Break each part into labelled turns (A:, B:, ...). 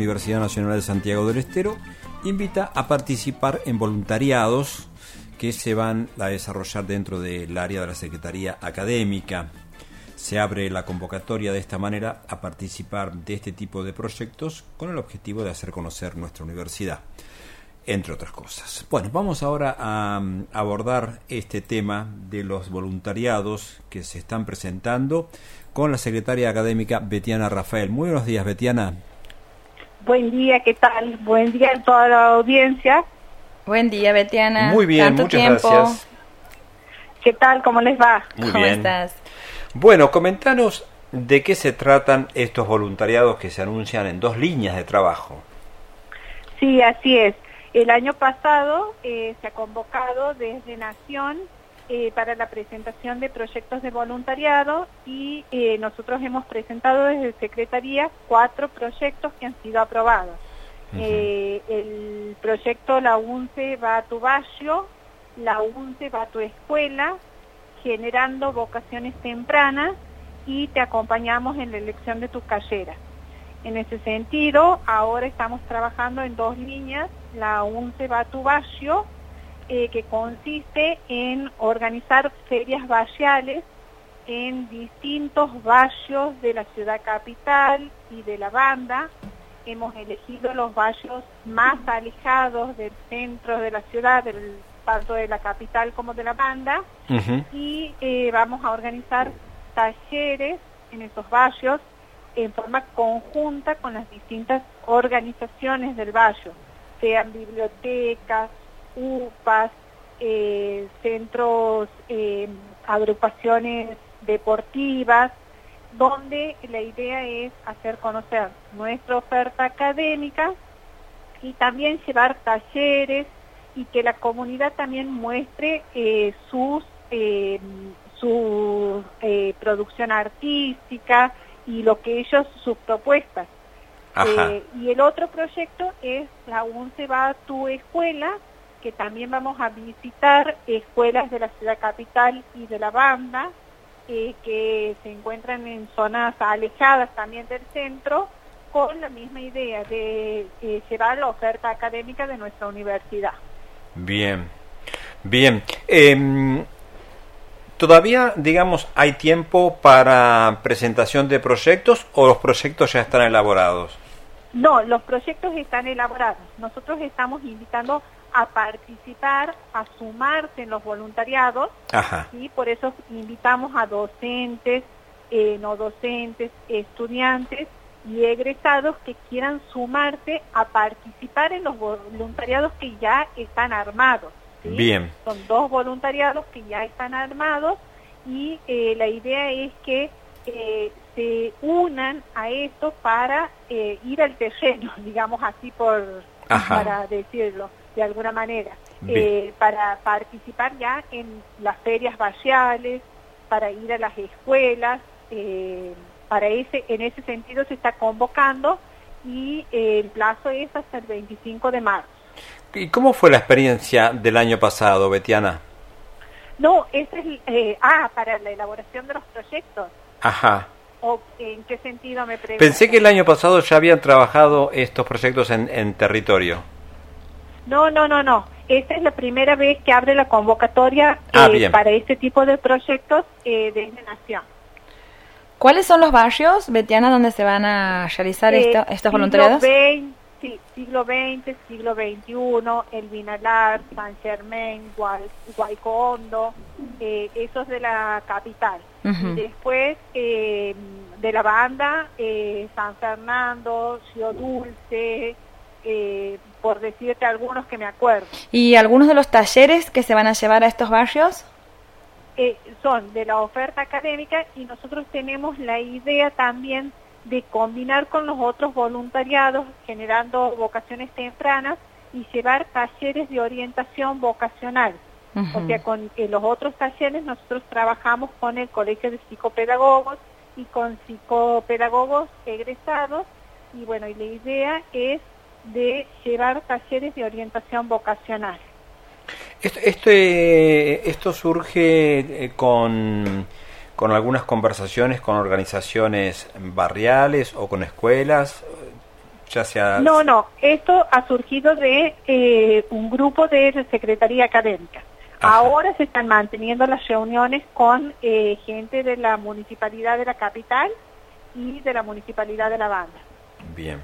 A: Universidad Nacional de Santiago del Estero invita a participar en voluntariados que se van a desarrollar dentro del área de la Secretaría Académica. Se abre la convocatoria de esta manera a participar de este tipo de proyectos con el objetivo de hacer conocer nuestra universidad, entre otras cosas. Bueno, vamos ahora a mm, abordar este tema de los voluntariados que se están presentando con la secretaria académica Betiana Rafael. Muy buenos días, Betiana.
B: Buen día, ¿qué tal? Buen día a toda la audiencia.
C: Buen día, Betiana.
A: Muy bien, muchas gracias.
B: ¿Qué tal? ¿Cómo les va?
A: Muy
C: ¿Cómo
A: bien.
C: estás?
A: Bueno, comentanos de qué se tratan estos voluntariados que se anuncian en dos líneas de trabajo.
B: Sí, así es. El año pasado eh, se ha convocado desde Nación eh, para la presentación de proyectos de voluntariado y eh, nosotros hemos presentado desde Secretaría cuatro proyectos que han sido aprobados. Eh, el proyecto La UNCE va a tu barrio, La UNCE va a tu escuela, generando vocaciones tempranas y te acompañamos en la elección de tu carrera. En ese sentido, ahora estamos trabajando en dos líneas, la UNCE va a tu barrio, eh, que consiste en organizar ferias barriales en distintos barrios de la ciudad capital y de la banda. Hemos elegido los barrios más alejados del centro de la ciudad, del tanto de la capital como de la banda, y eh, vamos a organizar talleres en esos barrios en forma conjunta con las distintas organizaciones del barrio, sean bibliotecas, UPAs, eh, centros, eh, agrupaciones deportivas, donde la idea es hacer conocer nuestra oferta académica y también llevar talleres y que la comunidad también muestre eh, sus eh, su eh, producción artística y lo que ellos sus propuestas. Eh, y el otro proyecto es la UNCE va a tu escuela que también vamos a visitar escuelas de la ciudad capital y de la banda eh, que se encuentran en zonas alejadas también del centro con la misma idea de eh, llevar la oferta académica de nuestra universidad.
A: Bien, bien. Em, ¿Todavía, digamos, hay tiempo para presentación de proyectos o los proyectos ya están elaborados?
B: No, los proyectos están elaborados. Nosotros estamos invitando a participar, a sumarse en los voluntariados
A: Ajá.
B: y por eso invitamos a docentes, eh, no docentes, estudiantes y egresados que quieran sumarse a participar en los voluntariados que ya están armados. ¿sí?
A: Bien.
B: Son dos voluntariados que ya están armados y eh, la idea es que eh, se unan a esto para eh, ir al terreno, digamos así por
A: Ajá.
B: para decirlo de alguna manera, eh, para participar ya en las ferias barriales, para ir a las escuelas, eh, para ese en ese sentido se está convocando y eh, el plazo es hasta el 25 de marzo.
A: ¿Y cómo fue la experiencia del año pasado, Betiana?
B: No, ese es eh, ah para la elaboración de los proyectos.
A: Ajá.
B: ¿O en qué sentido me pregunto?
A: Pensé que el año pasado ya habían trabajado estos proyectos en, en territorio.
B: No, no, no, no. Esta es la primera vez que abre la convocatoria
A: Ah,
B: eh, para este tipo de proyectos eh, desde Nación.
C: ¿Cuáles son los barrios, Betiana, donde se van a realizar
B: Eh,
C: esto- estos
B: siglo
C: voluntariados?
B: XX, sí, siglo XX, siglo XXI, El Vinalar, San Germain, Guay, Guaycondo, eh, esos de la capital. Después eh, de la banda, eh, San Fernando, Río Dulce, eh, por decirte algunos que me acuerdo.
C: ¿Y algunos de los talleres que se van a llevar a estos barrios?
B: eh, son de la oferta académica y nosotros tenemos la idea también de combinar con los otros voluntariados generando vocaciones tempranas y llevar talleres de orientación vocacional. O sea, con eh, los otros talleres nosotros trabajamos con el Colegio de Psicopedagogos y con psicopedagogos egresados y bueno, y la idea es de llevar talleres de orientación vocacional.
A: Esto, este- esto surge eh, con, con algunas conversaciones con organizaciones barriales o con escuelas. ya sea...
B: No, no, esto ha surgido de eh, un grupo de la Secretaría Académica.
A: Ajá.
B: Ahora se están manteniendo las reuniones con eh, gente de la Municipalidad de la Capital y de la Municipalidad de La Banda.
A: Bien,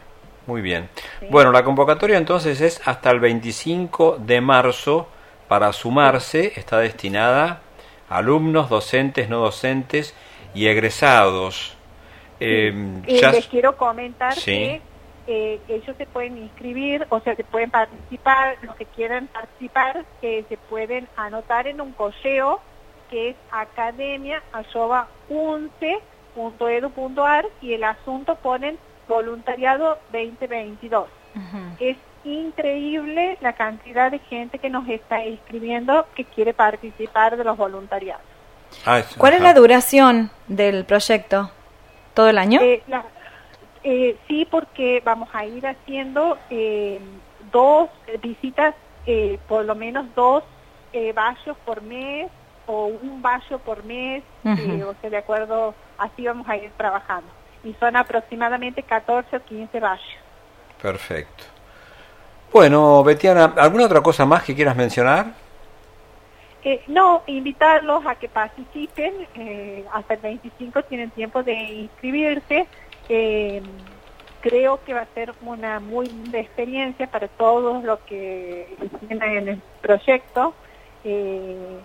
A: muy bien.
B: Sí.
A: Bueno, la convocatoria entonces es hasta el 25 de marzo para sumarse, está destinada a alumnos, docentes, no docentes y egresados. Eh,
B: Eh,
A: ya-
B: les quiero comentar
A: Sí.
B: que eh, ellos se pueden inscribir, o sea, se pueden participar, los que quieran participar, que se pueden anotar en un correo que es academia.unce.edu.ar y el asunto ponen voluntariado 2022.
C: Ujú.
B: Es increíble la cantidad de gente que nos está inscribiendo que quiere participar de los voluntariados.
A: Ah,
C: ¿Cuál es la duración del proyecto? ¿Todo el año?
B: Eh, la- eh, sí, porque vamos a ir haciendo eh, dos visitas, eh, por lo menos dos eh, vallos por mes o un vallo por mes, eh, o sea, de acuerdo, así vamos a ir trabajando. Y son aproximadamente 14 o 15 vallos.
A: Perfecto. Bueno, Betiana, ¿alguna otra cosa más que quieras mencionar?
B: Eh, no, invitarlos a que participen, eh, hasta el 25 tienen tiempo de inscribirse. Eh, creo que va a ser una muy linda experiencia para todos los que estén en el proyecto, eh,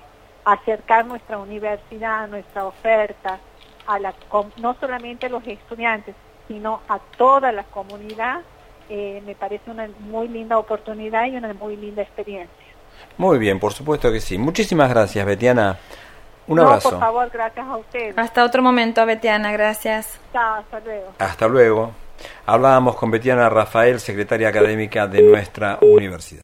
B: acercar nuestra universidad, nuestra oferta, a la, com- no solamente a los estudiantes, sino a toda la comunidad. Eh, me parece una muy linda oportunidad y una muy linda experiencia.
A: Muy bien, por supuesto que sí. Muchísimas gracias, Betiana. Un
B: no,
A: abrazo.
B: por favor, gracias a ustedes.
C: Hasta otro momento, Betiana, gracias.
B: Chao, hasta luego.
A: Hasta luego. Hablábamos con Betiana Rafael, secretaria académica de nuestra universidad.